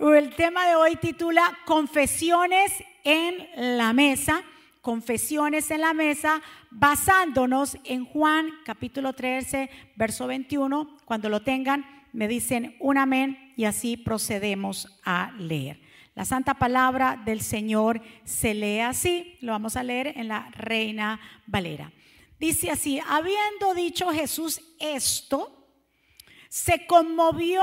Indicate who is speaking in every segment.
Speaker 1: El tema de hoy titula Confesiones en la mesa. Confesiones en la mesa, basándonos en Juan capítulo 13, verso 21. Cuando lo tengan, me dicen un amén y así procedemos a leer. La santa palabra del Señor se lee así, lo vamos a leer en la Reina Valera. Dice así, habiendo dicho Jesús esto, se conmovió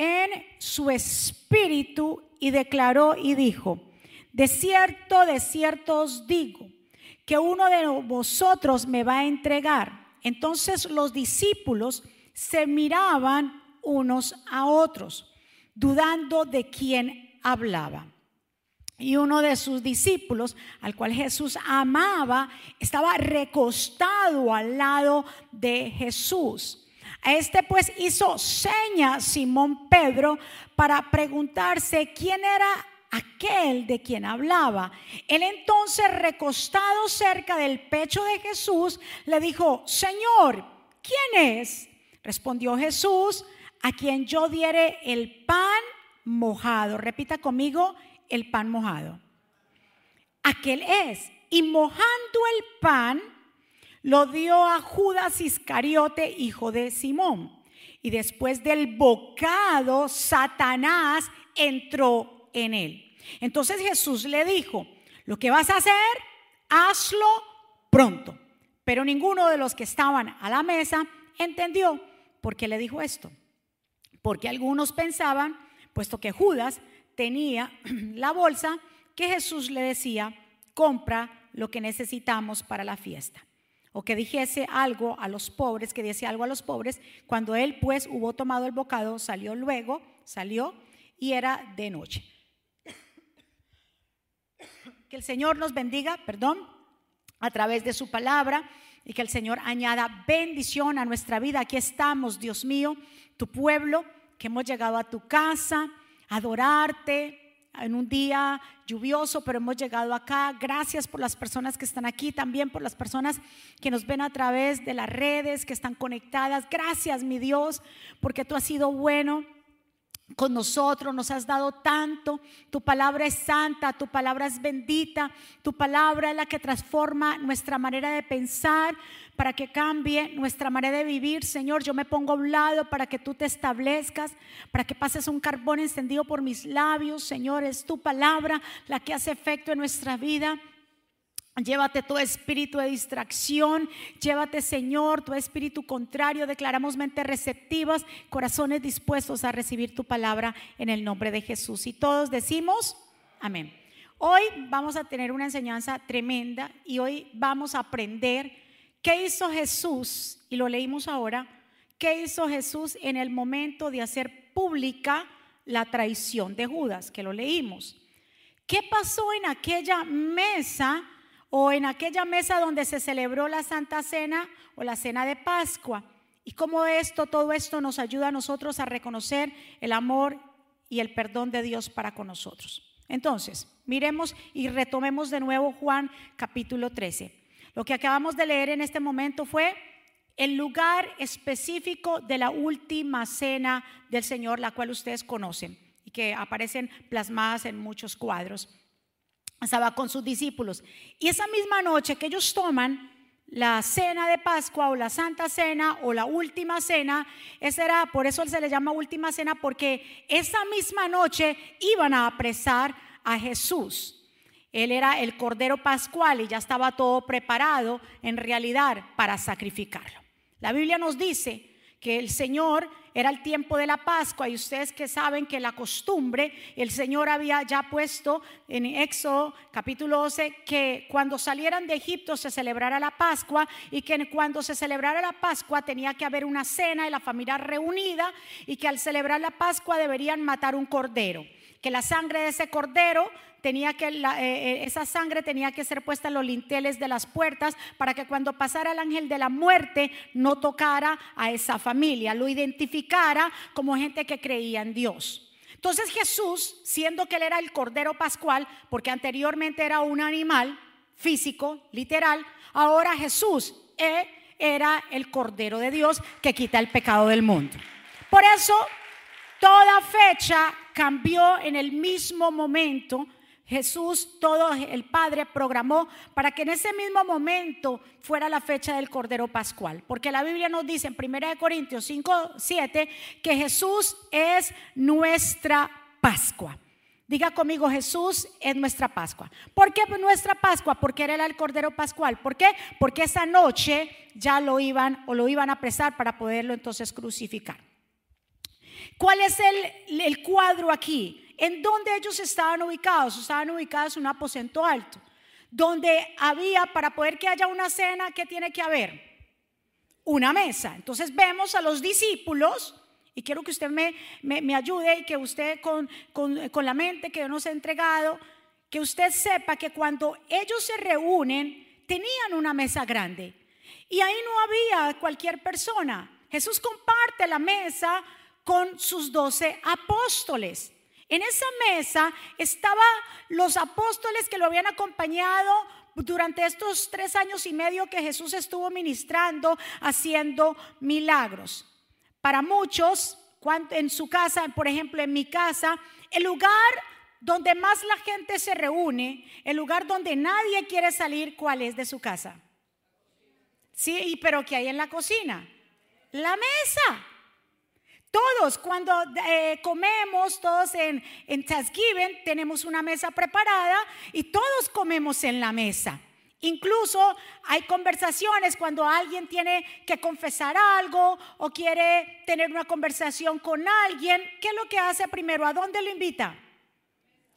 Speaker 1: en su espíritu y declaró y dijo, de cierto, de cierto os digo, que uno de vosotros me va a entregar. Entonces los discípulos se miraban unos a otros, dudando de quién hablaba. Y uno de sus discípulos, al cual Jesús amaba, estaba recostado al lado de Jesús. A este pues hizo seña Simón Pedro para preguntarse quién era aquel de quien hablaba. Él entonces, recostado cerca del pecho de Jesús, le dijo, Señor, ¿quién es? Respondió Jesús, a quien yo diere el pan mojado. Repita conmigo, el pan mojado. Aquel es. Y mojando el pan, lo dio a Judas Iscariote, hijo de Simón. Y después del bocado, Satanás entró en él. Entonces Jesús le dijo, lo que vas a hacer, hazlo pronto. Pero ninguno de los que estaban a la mesa entendió por qué le dijo esto. Porque algunos pensaban, puesto que Judas tenía la bolsa, que Jesús le decía, compra lo que necesitamos para la fiesta. O que dijese algo a los pobres, que diese algo a los pobres. Cuando él pues hubo tomado el bocado, salió luego, salió y era de noche. Que el Señor nos bendiga, perdón, a través de su palabra y que el Señor añada bendición a nuestra vida. Aquí estamos, Dios mío, tu pueblo, que hemos llegado a tu casa, a adorarte en un día lluvioso, pero hemos llegado acá. Gracias por las personas que están aquí, también por las personas que nos ven a través de las redes, que están conectadas. Gracias, mi Dios, porque tú has sido bueno con nosotros, nos has dado tanto. Tu palabra es santa, tu palabra es bendita, tu palabra es la que transforma nuestra manera de pensar para que cambie nuestra manera de vivir. Señor, yo me pongo a un lado para que tú te establezcas, para que pases un carbón encendido por mis labios. Señor, es tu palabra la que hace efecto en nuestra vida. Llévate tu espíritu de distracción, llévate Señor tu espíritu contrario, declaramos mentes receptivas, corazones dispuestos a recibir tu palabra en el nombre de Jesús. Y todos decimos, amén. Hoy vamos a tener una enseñanza tremenda y hoy vamos a aprender qué hizo Jesús, y lo leímos ahora, qué hizo Jesús en el momento de hacer pública la traición de Judas, que lo leímos. ¿Qué pasó en aquella mesa? O en aquella mesa donde se celebró la Santa Cena o la Cena de Pascua. Y cómo esto, todo esto nos ayuda a nosotros a reconocer el amor y el perdón de Dios para con nosotros. Entonces, miremos y retomemos de nuevo Juan capítulo 13. Lo que acabamos de leer en este momento fue el lugar específico de la última cena del Señor, la cual ustedes conocen y que aparecen plasmadas en muchos cuadros estaba con sus discípulos. Y esa misma noche que ellos toman la cena de Pascua o la Santa Cena o la última cena, esa era, por eso se le llama última cena, porque esa misma noche iban a apresar a Jesús. Él era el Cordero Pascual y ya estaba todo preparado en realidad para sacrificarlo. La Biblia nos dice que el Señor era el tiempo de la Pascua y ustedes que saben que la costumbre, el Señor había ya puesto en Éxodo capítulo 12 que cuando salieran de Egipto se celebrara la Pascua y que cuando se celebrara la Pascua tenía que haber una cena y la familia reunida y que al celebrar la Pascua deberían matar un cordero que la sangre de ese cordero tenía que, eh, eh, esa sangre tenía que ser puesta en los linteles de las puertas para que cuando pasara el ángel de la muerte no tocara a esa familia, lo identificara como gente que creía en Dios. Entonces Jesús, siendo que él era el cordero pascual, porque anteriormente era un animal físico, literal, ahora Jesús era el cordero de Dios que quita el pecado del mundo. Por eso Toda fecha cambió en el mismo momento. Jesús, todo el Padre programó para que en ese mismo momento fuera la fecha del Cordero Pascual. Porque la Biblia nos dice en 1 Corintios 5, 7 que Jesús es nuestra Pascua. Diga conmigo, Jesús es nuestra Pascua. ¿Por qué nuestra Pascua? Porque era el Cordero Pascual. ¿Por qué? Porque esa noche ya lo iban o lo iban a apresar para poderlo entonces crucificar. ¿Cuál es el, el cuadro aquí? ¿En dónde ellos estaban ubicados? Estaban ubicados en un aposento alto, donde había, para poder que haya una cena, ¿qué tiene que haber? Una mesa. Entonces vemos a los discípulos y quiero que usted me, me, ayude y que usted con, con, con la mente que nos ha entregado, que usted sepa que cuando ellos se reúnen, tenían una mesa grande. Y ahí no había cualquier persona. Jesús comparte la mesa con sus doce apóstoles. En esa mesa estaban los apóstoles que lo habían acompañado durante estos tres años y medio que Jesús estuvo ministrando, haciendo milagros. Para muchos, en su casa, por ejemplo, en mi casa, el lugar donde más la gente se reúne, el lugar donde nadie quiere salir, ¿cuál es de su casa? Sí, pero ¿qué hay en la cocina? La mesa. Todos cuando eh, comemos, todos en, en Thanksgiving, tenemos una mesa preparada y todos comemos en la mesa. Incluso hay conversaciones cuando alguien tiene que confesar algo o quiere tener una conversación con alguien. ¿Qué es lo que hace primero? ¿A dónde lo invita?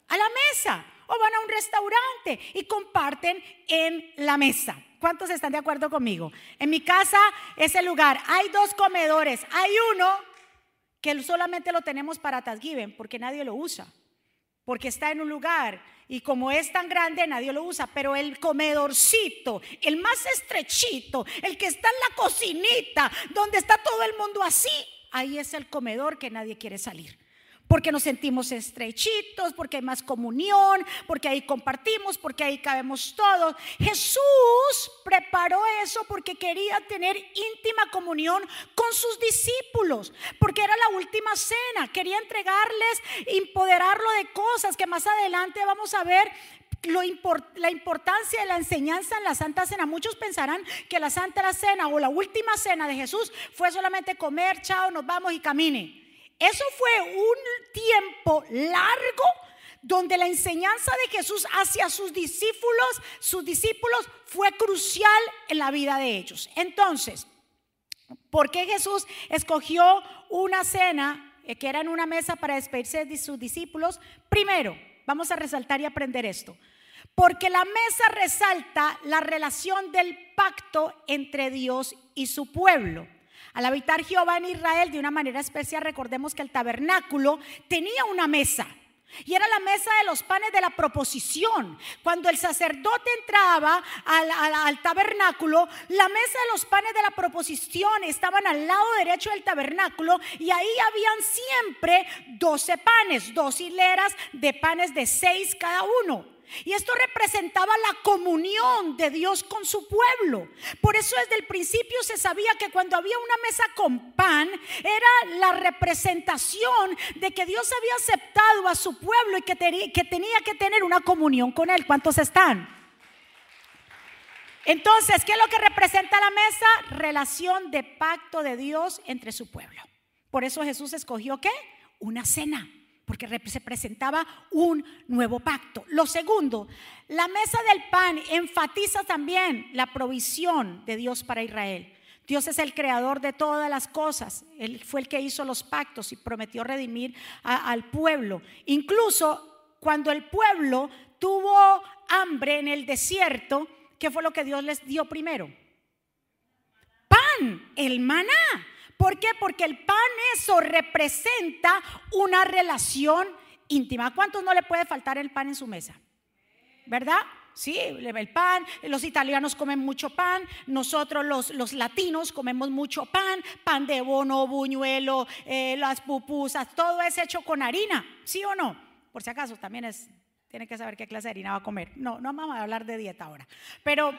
Speaker 1: A la mesa. O van a un restaurante y comparten en la mesa. ¿Cuántos están de acuerdo conmigo? En mi casa es el lugar. Hay dos comedores. Hay uno que solamente lo tenemos para Thanksgiving porque nadie lo usa. Porque está en un lugar y como es tan grande, nadie lo usa. Pero el comedorcito, el más estrechito, el que está en la cocinita, donde está todo el mundo así, ahí es el comedor que nadie quiere salir porque nos sentimos estrechitos, porque hay más comunión, porque ahí compartimos, porque ahí cabemos todos. Jesús preparó eso porque quería tener íntima comunión con sus discípulos, porque era la última cena, quería entregarles, empoderarlo de cosas que más adelante vamos a ver la importancia de la enseñanza en la Santa Cena. Muchos pensarán que la Santa Cena o la última cena de Jesús fue solamente comer, chao, nos vamos y camine. Eso fue un tiempo largo donde la enseñanza de Jesús hacia sus discípulos, sus discípulos fue crucial en la vida de ellos. Entonces, ¿por qué Jesús escogió una cena eh, que era en una mesa para despedirse de sus discípulos? Primero, vamos a resaltar y aprender esto. Porque la mesa resalta la relación del pacto entre Dios y su pueblo. Al habitar Jehová en Israel de una manera especial, recordemos que el tabernáculo tenía una mesa. Y era la mesa de los panes de la proposición. Cuando el sacerdote entraba al, tabernáculo, la mesa de los panes de la proposición estaban al lado derecho del tabernáculo y ahí habían siempre doce panes, dos hileras de panes de seis cada uno. Y esto representaba la comunión de Dios con su pueblo. Por eso desde el principio se sabía que cuando había una mesa con pan era la representación de que Dios había aceptado a su pueblo y que, tenía que tener una comunión con él. ¿Cuántos están? Entonces, ¿qué es lo que representa la mesa? Relación de pacto de Dios entre su pueblo. Por eso Jesús escogió qué? Una cena porque representaba un nuevo pacto. Lo segundo, la mesa del pan enfatiza también la provisión de Dios para Israel. Dios es el creador de todas las cosas. Él fue el que hizo los pactos y prometió redimir al pueblo. Incluso cuando el pueblo tuvo hambre en el desierto, ¿qué fue lo que Dios les dio primero? Pan, el maná. ¿Por qué? Porque el pan eso representa una relación íntima. ¿Cuántos no le puede faltar el pan en su mesa? ¿Verdad? Sí, el pan, los italianos comen mucho pan, nosotros los, los latinos comemos mucho pan, pan de bono, buñuelo, eh, las pupusas, todo es hecho con harina, ¿sí o no? Por si acaso, también es, tiene que saber qué clase de harina va a comer. No, no vamos a hablar de dieta ahora, pero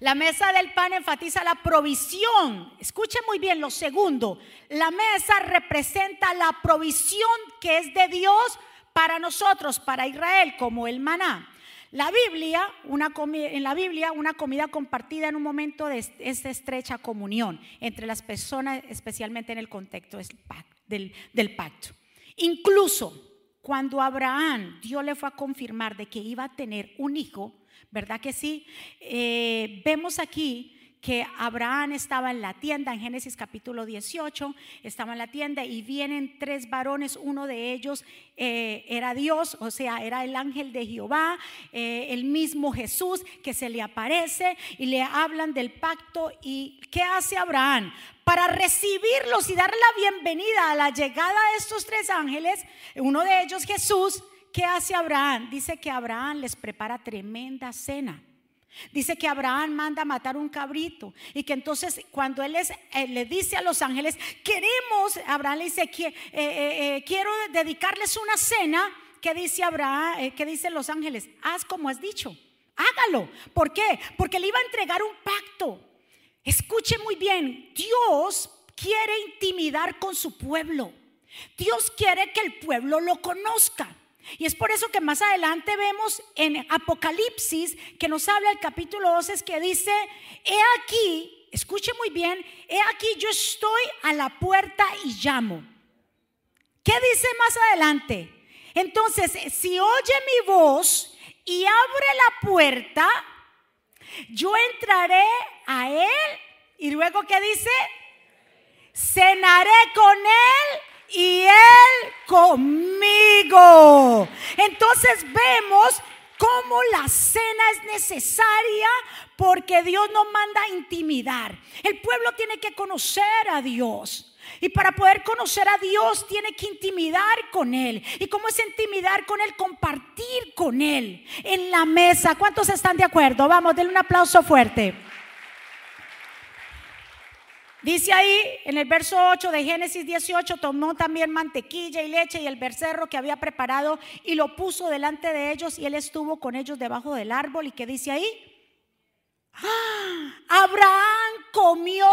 Speaker 1: La mesa del pan enfatiza la provisión. Escuche muy bien lo segundo. La mesa representa la provisión que es de Dios para nosotros, para Israel, como el maná. La Biblia, una en la Biblia, una comida compartida en un momento de, estrecha comunión entre las personas, especialmente en el contexto del, del pacto. Incluso cuando Abraham, Dios le fue a confirmar de que iba a tener un hijo, ¿verdad que sí? Eh, vemos aquí que Abraham estaba en la tienda, en Génesis capítulo 18, estaba en la tienda y vienen tres varones, uno de ellos eh, era Dios, o sea, era el ángel de Jehová, eh, el mismo Jesús que se le aparece y le hablan del pacto y ¿qué hace Abraham? Para recibirlos y darle la bienvenida a la llegada de estos tres ángeles, uno de ellos Jesús, ¿qué hace Abraham? Dice que Abraham les prepara tremenda cena. Dice que Abraham manda matar un cabrito y que entonces cuando él eh, le dice a los ángeles, queremos, Abraham le dice, eh, eh, quiero dedicarles una cena, que dice Abraham, que dice los ángeles, haz como has dicho, hágalo. ¿Por qué? Porque le iba a entregar un pacto. Escuche muy bien, Dios quiere intimidar con su pueblo. Dios quiere que el pueblo lo conozca. Y es por eso que más adelante vemos en Apocalipsis que nos habla el capítulo 12 que dice, he aquí, escuche muy bien, he aquí yo estoy a la puerta y llamo. ¿Qué dice más adelante? Entonces, si oye mi voz y abre la puerta, yo entraré a él y luego ¿qué dice? Cenaré con él y Él conmigo. Entonces vemos cómo la cena es necesaria porque Dios nos manda intimidar. El pueblo tiene que conocer a Dios. Y para poder conocer a Dios tiene que intimidar con Él. ¿Y cómo es intimidar con Él? Compartir con Él en la mesa. ¿Cuántos están de acuerdo? Vamos, denle un aplauso fuerte. Dice ahí en el verso 8 de Génesis 18, tomó también mantequilla y leche y el becerro que había preparado y lo puso delante de ellos y él estuvo con ellos debajo del árbol. ¿Y qué dice ahí? ¡Ah! Abraham comió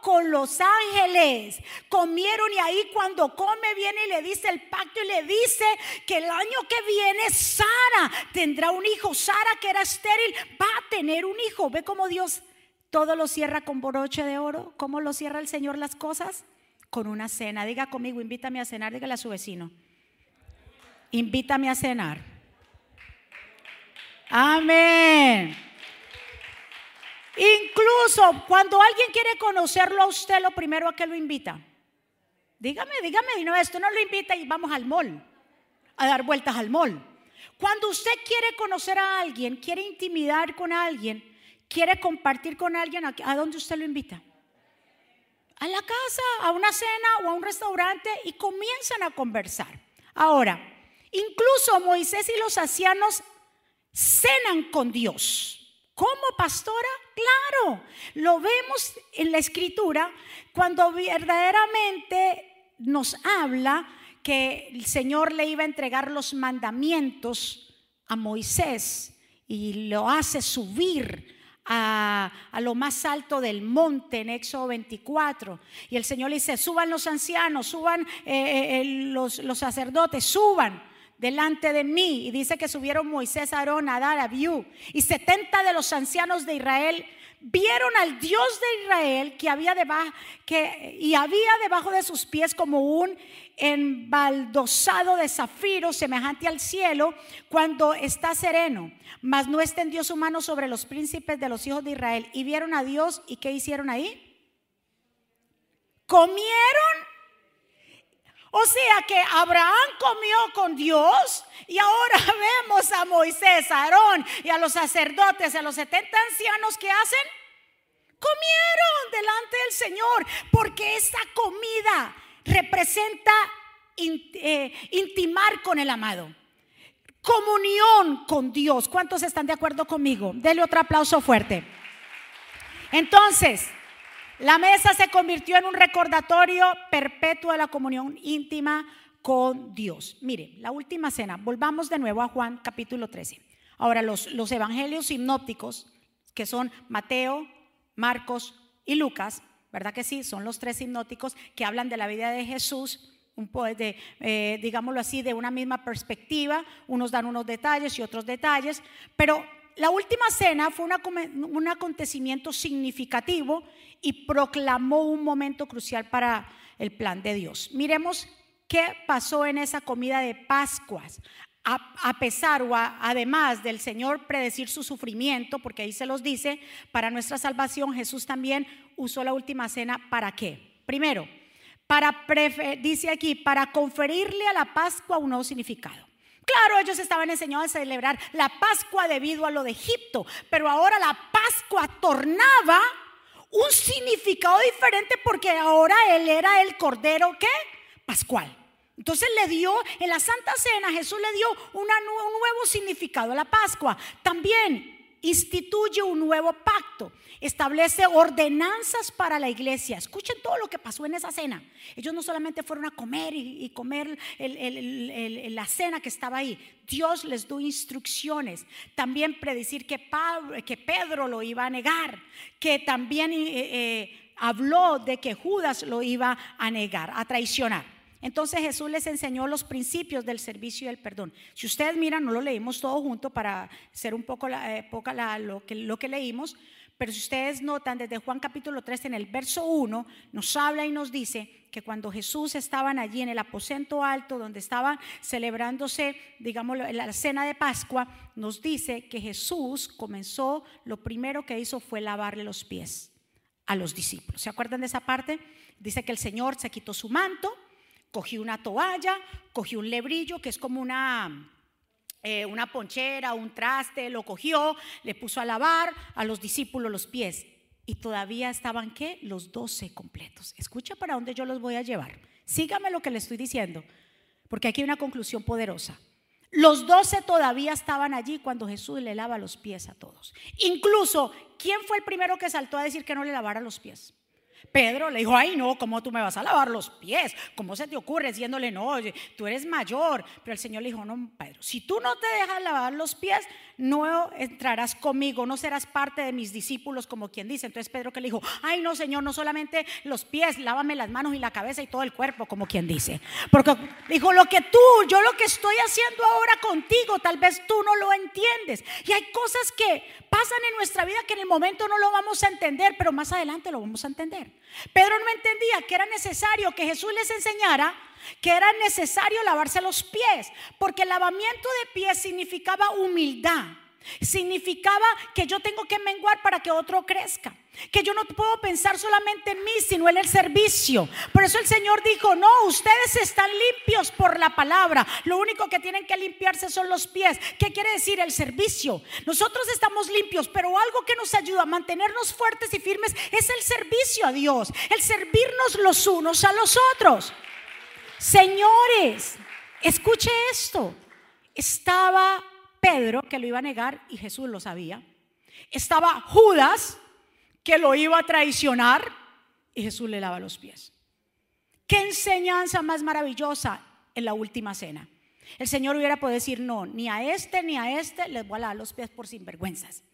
Speaker 1: con los ángeles. Comieron y ahí cuando come viene y le dice el pacto y le dice que el año que viene Sara tendrá un hijo. Sara que era estéril va a tener un hijo. Ve cómo Dios todo lo cierra con broche de oro. ¿Cómo lo cierra el Señor las cosas? Con una cena. Diga conmigo, invítame a cenar, dígale a su vecino. Invítame a cenar. Amén. Incluso cuando alguien quiere conocerlo a usted, lo primero a que lo invita. Dígame, dígame, no, esto no lo invita y vamos al mall, a dar vueltas al mall. Cuando usted quiere conocer a alguien, quiere intimidar con alguien, quiere compartir con alguien, ¿a dónde usted lo invita? A la casa, a una cena o a un restaurante y comienzan a conversar. Ahora, incluso Moisés y los ancianos cenan con Dios. ¿Cómo, pastora? Claro, lo vemos en la escritura cuando verdaderamente nos habla que el Señor le iba a entregar los mandamientos a Moisés y lo hace subir a, lo más alto del monte en Éxodo 24. Y el Señor dice, suban los ancianos, suban eh, eh, los, los, sacerdotes, suban delante de mí. Y dice que subieron Moisés, Aarón, Adar, Abiú. Y 70 de los ancianos de Israel vieron al Dios de Israel que había debajo, que, y había debajo de sus pies como un embaldosado de zafiro semejante al cielo cuando está sereno, mas no extendió su mano sobre los príncipes de los hijos de Israel. Y vieron a Dios y ¿qué hicieron ahí? Comieron. O sea que Abraham comió con Dios y ahora vemos a Moisés, a Aarón y a los sacerdotes, a los 70 ancianos que hacen. Comieron delante del Señor porque esa comida representa eh, intimar con el amado. Comunión con Dios. ¿Cuántos están de acuerdo conmigo? Dele otro aplauso fuerte. Entonces, la mesa se convirtió en un recordatorio perpetuo de la comunión íntima con Dios. Mire, la última cena. Volvamos de nuevo a Juan capítulo 13. Ahora, los, los evangelios sinópticos que son Mateo, Marcos y Lucas, ¿verdad que sí? Son los tres hipnóticos que hablan de la vida de Jesús, un de, eh, digámoslo así, de una misma perspectiva. Unos dan unos detalles y otros detalles, pero la última cena fue un acontecimiento significativo y proclamó un momento crucial para el plan de Dios. Miremos qué pasó en esa comida de Pascuas. A, pesar o además del Señor predecir su sufrimiento, porque ahí se los dice, para nuestra salvación Jesús también usó la última cena para qué? Primero, para dice aquí, para conferirle a la Pascua un nuevo significado. Claro, ellos estaban enseñados a celebrar la Pascua debido a lo de Egipto, pero ahora la Pascua tornaba un significado diferente porque ahora él era el cordero que pascual. Entonces le dio, en la Santa Cena, Jesús le dio un nuevo significado a la Pascua. También instituye un nuevo pacto, establece ordenanzas para la iglesia. Escuchen todo lo que pasó en esa cena. Ellos no solamente fueron a comer y, comer la cena que estaba ahí. Dios les dio instrucciones. También predecir que, que Pedro lo iba a negar, que también eh, eh, habló de que Judas lo iba a negar, a traicionar. Entonces Jesús les enseñó los principios del servicio y el perdón. Si ustedes miran, no lo leímos todo junto para ser un poco la, eh, poca lo, que, leímos, pero si ustedes notan desde Juan capítulo 3 en el verso 1, nos habla y nos dice que cuando Jesús estaban allí en el aposento alto donde estaban celebrándose, digamos, la cena de Pascua, nos dice que Jesús comenzó, lo primero que hizo fue lavarle los pies a los discípulos. ¿Se acuerdan de esa parte? Dice que el Señor se quitó su manto, Cogí una toalla, cogí un lebrillo, que es como una, eh, una ponchera, un traste, lo cogió, le puso a lavar a los discípulos los pies. Y todavía estaban, ¿qué? Los doce completos. Escucha para dónde yo los voy a llevar. Sígame lo que le estoy diciendo, porque aquí hay una conclusión poderosa. Los doce todavía estaban allí cuando Jesús le lava los pies a todos. Incluso, ¿quién fue el primero que saltó a decir que no le lavara los pies? Pedro le dijo, ay no, ¿cómo tú me vas a lavar los pies? ¿Cómo se te ocurre? Diciéndole, no, tú eres mayor. Pero el Señor le dijo, no, Pedro, si tú no te dejas lavar los pies, no entrarás conmigo, no serás parte de mis discípulos como quien dice. Entonces Pedro que le dijo, ay no, Señor, no solamente los pies, lávame las manos y la cabeza y todo el cuerpo como quien dice. Porque dijo, lo que tú, yo lo que estoy haciendo ahora contigo, tal vez tú no lo entiendes. Y hay cosas que pasan en nuestra vida que en el momento no lo vamos a entender, pero más adelante lo vamos a entender. Pedro no entendía que era necesario que Jesús les enseñara que era necesario lavarse los pies, porque el lavamiento de pies significaba humildad. Significaba que yo tengo que menguar para que otro crezca. Que yo no puedo pensar solamente en mí, sino en el servicio. Por eso el Señor dijo, no, ustedes están limpios por la palabra. Lo único que tienen que limpiarse son los pies. ¿Qué quiere decir el servicio? Nosotros estamos limpios, pero algo que nos ayuda a mantenernos fuertes y firmes es el servicio a Dios. El servirnos los unos a los otros. Señores, escuche esto. Estaba Pedro que lo iba a negar y Jesús lo sabía. Estaba Judas que lo iba a traicionar y Jesús le lava los pies. Qué enseñanza más maravillosa en la última cena. El Señor hubiera podido decir, no, ni a este ni a este les voy a lavar los pies por sinvergüenzas.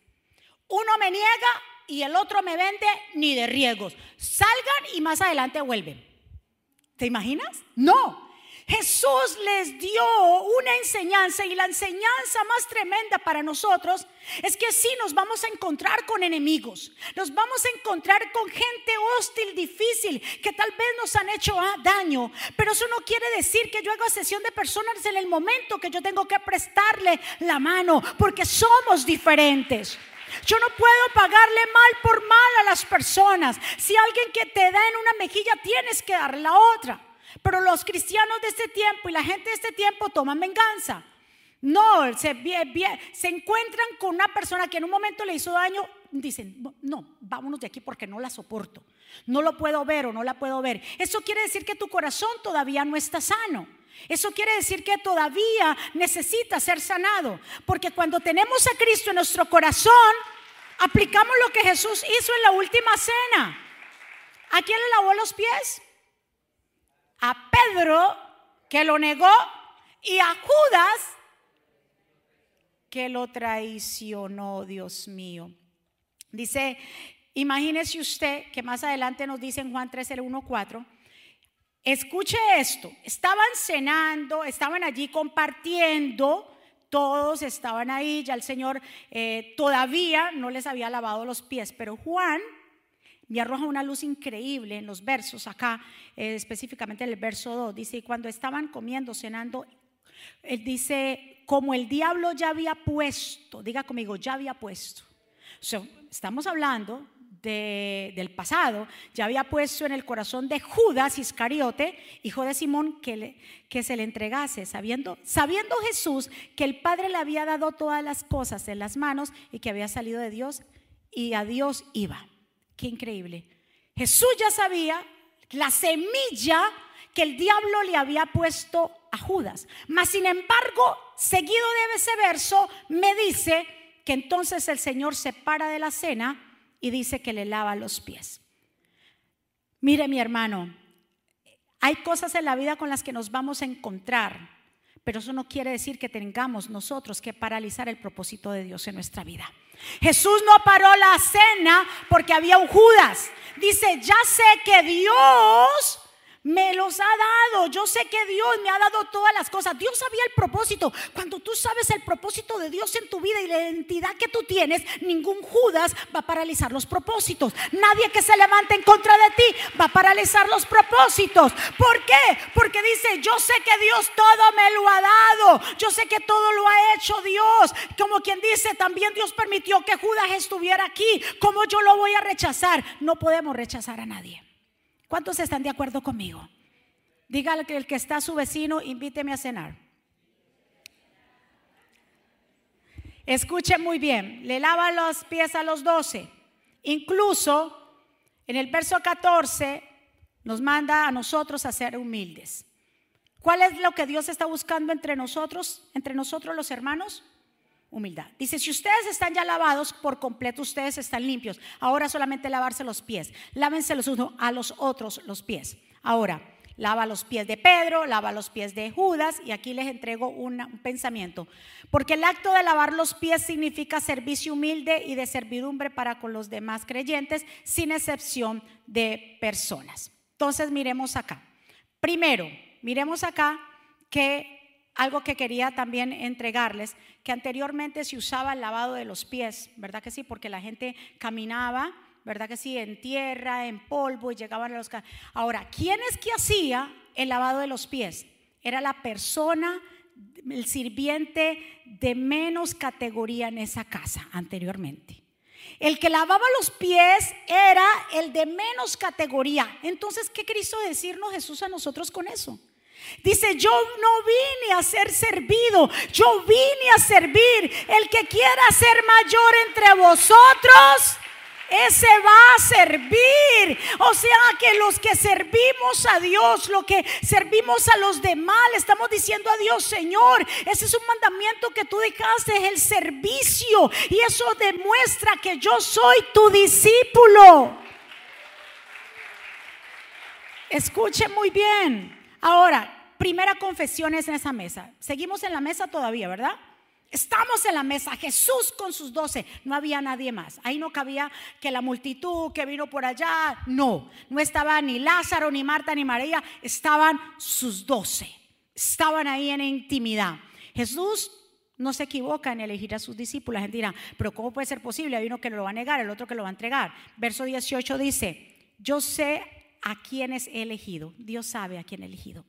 Speaker 1: Uno me niega y el otro me vende ni de riesgos. Salgan y más adelante vuelven. ¿Te imaginas? No. Jesús les dio una enseñanza y la enseñanza más tremenda para nosotros es que sí nos vamos a encontrar con enemigos, nos vamos a encontrar con gente hostil, difícil, que tal vez nos han hecho ah, daño, pero eso no quiere decir que yo haga sesión de personas en el momento que yo tengo que prestarle la mano, porque somos diferentes. Yo no puedo pagarle mal por mal a las personas. Si alguien que te da en una mejilla, tienes que dar la otra. Pero los cristianos de este tiempo y la gente de este tiempo toman venganza. No, se, se encuentran con una persona que en un momento le hizo daño, dicen, no, vámonos de aquí porque no la soporto. No lo puedo ver o no la puedo ver. Eso quiere decir que tu corazón todavía no está sano. Eso quiere decir que todavía necesita ser sanado. Porque cuando tenemos a Cristo en nuestro corazón, aplicamos lo que Jesús hizo en la última cena. ¿A quién le lavó los pies? A Pedro, que lo negó, y a Judas, que lo traicionó, Dios mío. Dice, imagínese usted que más adelante nos dice en Juan 13, 1, 4, escuche esto, estaban cenando, estaban allí compartiendo, todos estaban ahí, ya el Señor eh, todavía no les había lavado los pies, pero Juan me arroja una luz increíble en los versos acá, eh, específicamente en el verso 2, dice, y cuando estaban comiendo, cenando, él dice, como el diablo ya había puesto, diga conmigo, ya había puesto. estamos hablando del pasado, ya había puesto en el corazón de Judas Iscariote, hijo de Simón, que, que se le entregase, sabiendo, sabiendo Jesús que el Padre le había dado todas las cosas en las manos y que había salido de Dios y a Dios iba. Qué increíble. Jesús ya sabía la semilla que el diablo le había puesto a Judas. Mas sin embargo, seguido de ese verso, me dice que entonces el Señor se para de la cena y dice que le lava los pies. Mire mi hermano, hay cosas en la vida con las que nos vamos a encontrar, pero eso no quiere decir que tengamos nosotros que paralizar el propósito de Dios en nuestra vida. Jesús no paró la cena porque había un Judas. Dice, ya sé que Dios me los ha dado. Yo sé que Dios me ha dado todas las cosas. Dios sabía el propósito. Cuando tú sabes el propósito de Dios en tu vida y la identidad que tú tienes, ningún Judas va a paralizar los propósitos. Nadie que se levante en contra de ti va a paralizar los propósitos. ¿Por qué? Porque dice, yo sé que Dios todo me lo ha dado. Yo sé que todo lo ha hecho Dios. Como quien dice, también Dios permitió que Judas estuviera aquí. ¿Cómo yo lo voy a rechazar? No podemos rechazar a nadie. ¿Cuántos están de acuerdo conmigo? Dígale que el que está a su vecino, invíteme a cenar. Escuche muy bien, le lava los pies a los doce. Incluso en el verso 14 nos manda a nosotros a ser humildes. ¿Cuál es lo que Dios está buscando entre nosotros, entre nosotros los hermanos? Humildad. Dice, si ustedes están ya lavados por completo, ustedes están limpios. Ahora solamente lavarse los pies. Lávense los unos a los otros los pies. Ahora, lava los pies de Pedro, lava los pies de Judas y aquí les entrego un pensamiento. Porque el acto de lavar los pies significa servicio humilde y de servidumbre para con los demás creyentes, sin excepción de personas. Entonces miremos acá. Primero, miremos acá que algo que quería también entregarles, que anteriormente se usaba el lavado de los pies, ¿verdad que sí? Porque la gente caminaba, ¿verdad que sí? En tierra, en polvo y llegaban a los... Ahora, ¿quién es que hacía el lavado de los pies? Era la persona, el sirviente de menos categoría en esa casa anteriormente. El que lavaba los pies era el de menos categoría. Entonces, ¿qué quiso decirnos Jesús a nosotros con eso? Dice, yo no vine a ser servido, yo vine a servir. El que quiera ser mayor entre vosotros, ese va a servir. O sea que los que servimos a Dios, lo que servimos a los demás, le estamos diciendo a Dios, Señor, ese es un mandamiento que tú dejaste, es el servicio. Y eso demuestra que yo soy tu discípulo. Escuche muy bien. Ahora, primera confesión es en esa mesa. Seguimos en la mesa todavía, ¿verdad? Estamos en la mesa, Jesús con sus doce, no había nadie más. Ahí no cabía que la multitud que vino por allá, no, no estaba ni Lázaro, ni Marta, ni María, estaban sus doce, estaban ahí en intimidad. Jesús no se equivoca en elegir a sus discípulos. La gente dirá, pero ¿cómo puede ser posible? Hay uno que lo va a negar, el otro que lo va a entregar. Verso 18 dice, yo sé a quienes he elegido. Dios sabe a quién he elegido.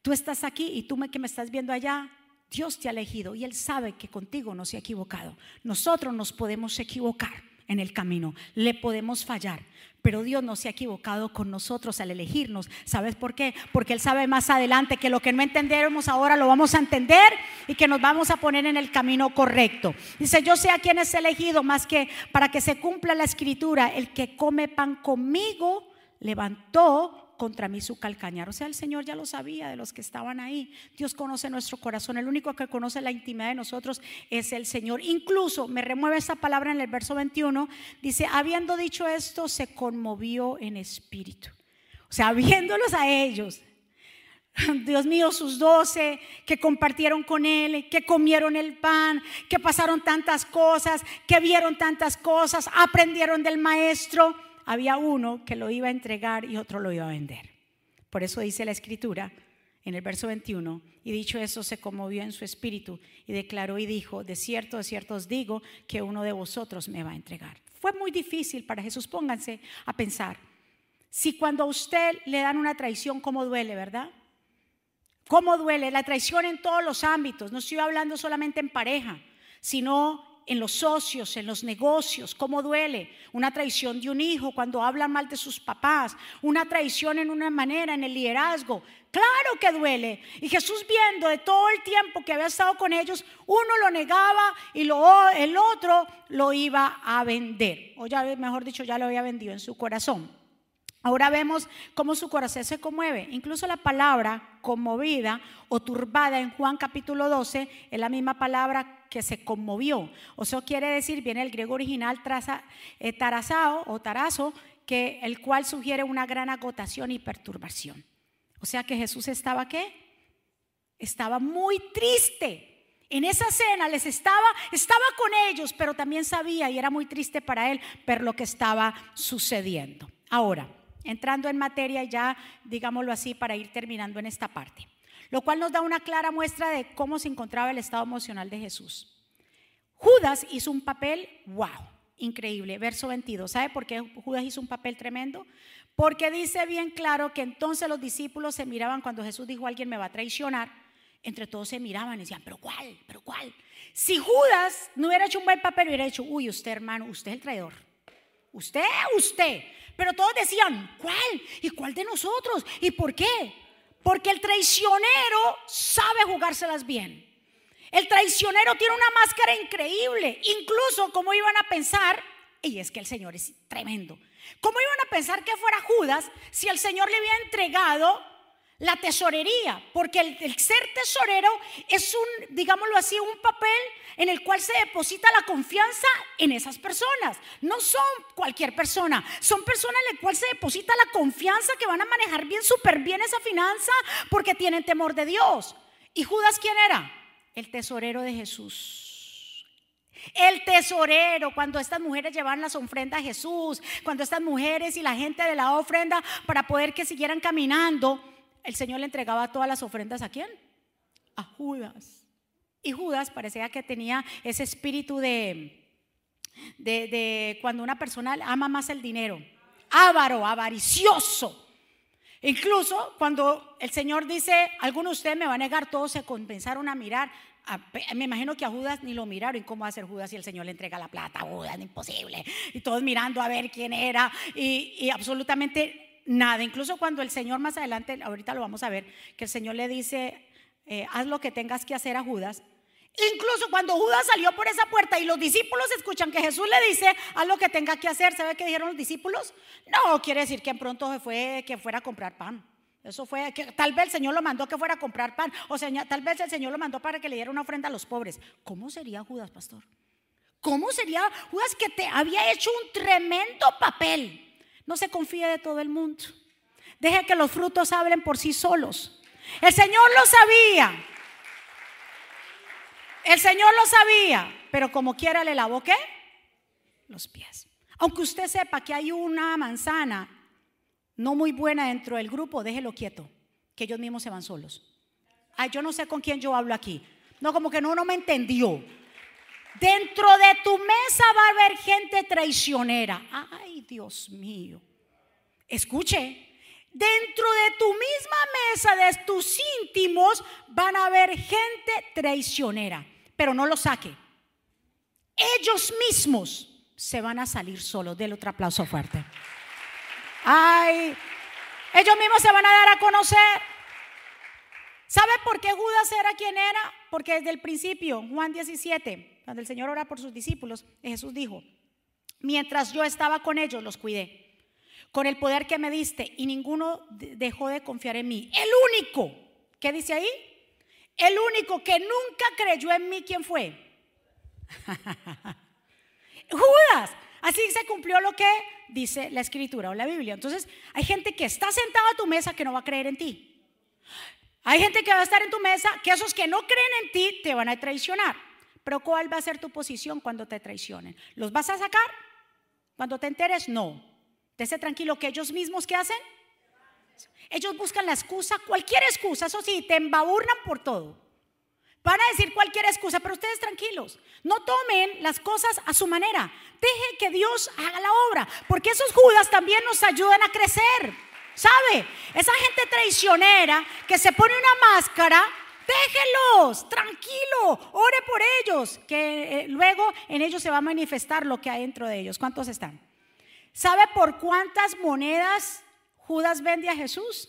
Speaker 1: Tú estás aquí y tú que me estás viendo allá, Dios te ha elegido y Él sabe que contigo no se ha equivocado. Nosotros nos podemos equivocar en el camino, le podemos fallar, pero Dios no se ha equivocado con nosotros al elegirnos. ¿Sabes por qué? Porque Él sabe más adelante que lo que no entendemos ahora lo vamos a entender y que nos vamos a poner en el camino correcto. Dice, yo sé a quién es elegido, más que para que se cumpla la escritura, el que come pan conmigo levantó contra mí su calcañar. O sea, el Señor ya lo sabía de los que estaban ahí. Dios conoce nuestro corazón. El único que conoce la intimidad de nosotros es el Señor. Incluso me remueve esa palabra en el verso 21. Dice, habiendo dicho esto, se conmovió en espíritu. O sea, viéndolos a ellos, Dios mío, sus doce que compartieron con él, que comieron el pan, que pasaron tantas cosas, que vieron tantas cosas, aprendieron del maestro. Había uno que lo iba a entregar y otro lo iba a vender. Por eso dice la escritura en el verso 21, y dicho eso se conmovió en su espíritu y declaró y dijo, de cierto, de cierto os digo que uno de vosotros me va a entregar. Fue muy difícil para Jesús, pónganse a pensar. Si cuando a usted le dan una traición, ¿cómo duele, verdad? ¿Cómo duele? La traición en todos los ámbitos. No estoy hablando solamente en pareja, sino en los socios, en los negocios. ¿Cómo duele? Una traición de un hijo cuando hablan mal de sus papás. Una traición en una manera, en el liderazgo. Claro que duele. Y Jesús viendo de todo el tiempo que había estado con ellos, uno lo negaba y lo, el otro lo iba a vender. O ya, mejor dicho, ya lo había vendido en su corazón. Ahora vemos cómo su corazón se conmueve. Incluso la palabra conmovida o turbada en Juan capítulo 12 es la misma palabra que se conmovió. O sea, quiere decir, viene el griego original traza, eh, tarazao o tarazo, que, el cual sugiere una gran agotación y perturbación. O sea que Jesús estaba qué? Estaba muy triste. En esa cena les estaba, estaba con ellos, pero también sabía y era muy triste para él ver lo que estaba sucediendo. Ahora, entrando en materia ya, digámoslo así, para ir terminando en esta parte, lo cual nos da una clara muestra de cómo se encontraba el estado emocional de Jesús. Judas hizo un papel, wow, increíble, verso 22. ¿Sabe por qué Judas hizo un papel tremendo? Porque dice bien claro que entonces los discípulos se miraban cuando Jesús dijo, alguien me va a traicionar, entre todos se miraban y decían, pero ¿cuál? ¿Pero cuál? Si Judas no hubiera hecho un buen papel, hubiera dicho, uy, usted hermano, usted es el traidor. Usted, usted. Pero todos decían, ¿cuál? ¿Y cuál de nosotros? ¿Y por qué? Porque el traicionero sabe jugárselas bien. El traicionero tiene una máscara increíble. Incluso, como iban a pensar? Y es que el Señor es tremendo. ¿Cómo iban a pensar que fuera Judas si el Señor le había entregado la tesorería, porque el, ser tesorero es un, digámoslo así, un papel en el cual se deposita la confianza en esas personas. No son cualquier persona, son personas en las cuales se deposita la confianza que van a manejar bien, súper bien esa finanza, porque tienen temor de Dios. ¿Y Judas quién era? El tesorero de Jesús. El tesorero, cuando estas mujeres llevaban las ofrendas a Jesús, cuando estas mujeres y la gente de la ofrenda para poder que siguieran caminando, el Señor le entregaba todas las ofrendas a quién? A Judas. Y Judas parecía que tenía ese espíritu de, de, cuando una persona ama más el dinero, avaro, avaricioso. Incluso cuando el Señor dice, algunos de ustedes me van a negar, todos se comenzaron a mirar. me imagino que a Judas ni lo miraron. ¿Y cómo va a ser Judas si el Señor le entrega la plata a Judas? Imposible. Y todos mirando a ver quién era. Y absolutamente nada. Incluso cuando el Señor más adelante, ahorita lo vamos a ver, que el Señor le dice, eh, haz lo que tengas que hacer a Judas. Incluso cuando Judas salió por esa puerta y los discípulos escuchan que Jesús le dice, haz lo que tenga que hacer, ¿sabe qué dijeron los discípulos? No, quiere decir que pronto fue que fuera a comprar pan. Eso fue que tal vez el Señor lo mandó que fuera a comprar pan. O sea, tal vez el Señor lo mandó para que le diera una ofrenda a los pobres. ¿Cómo sería Judas, pastor? ¿Cómo sería Judas que te había hecho un tremendo papel? No se confíe de todo el mundo. Deje que los frutos hablen por sí solos. El Señor lo sabía. El Señor lo sabía, pero como quiera le lavó qué? Los pies. Aunque usted sepa que hay una manzana no muy buena dentro del grupo, déjelo quieto, que ellos mismos se van solos. Ay, yo no sé con quién yo hablo aquí. No, como que no, no me entendió. Dentro de tu mesa va a haber gente traicionera. Ay, Dios mío. Escuche, dentro de tu misma mesa, de tus íntimos, van a haber gente traicionera. Pero no lo saque. Ellos mismos se van a salir solos. Del otro aplauso fuerte. Ay, ellos mismos se van a dar a conocer. ¿Sabe por qué Judas era quien era? Porque desde el principio, Juan 17, cuando el Señor ora por sus discípulos, Jesús dijo, mientras yo estaba con ellos, los cuidé, con el poder que me diste, y ninguno dejó de confiar en mí. El único, ¿qué dice ahí? El único que nunca creyó en mí, ¿quién fue? Judas. Así se cumplió lo que dice la escritura o la Biblia. Entonces, hay gente que está sentada a tu mesa que no va a creer en ti. Hay gente que va a estar en tu mesa, que esos que no creen en ti te van a traicionar. Pero ¿cuál va a ser tu posición cuando te traicionen? ¿Los vas a sacar? Cuando te enteres, no. Dese tranquilo que ellos mismos, ¿qué hacen? Ellos buscan la excusa, cualquier excusa, eso sí, te embaburnan por todo. Van a decir cualquier excusa, pero ustedes tranquilos, no tomen las cosas a su manera. Deje que Dios haga la obra, porque esos judas también nos ayudan a crecer. ¿Sabe? Esa gente traicionera que se pone una máscara, déjelos, tranquilo, ore por ellos, que eh, luego en ellos se va a manifestar lo que hay dentro de ellos. ¿Cuántos están? ¿Sabe por cuántas monedas Judas vende a Jesús?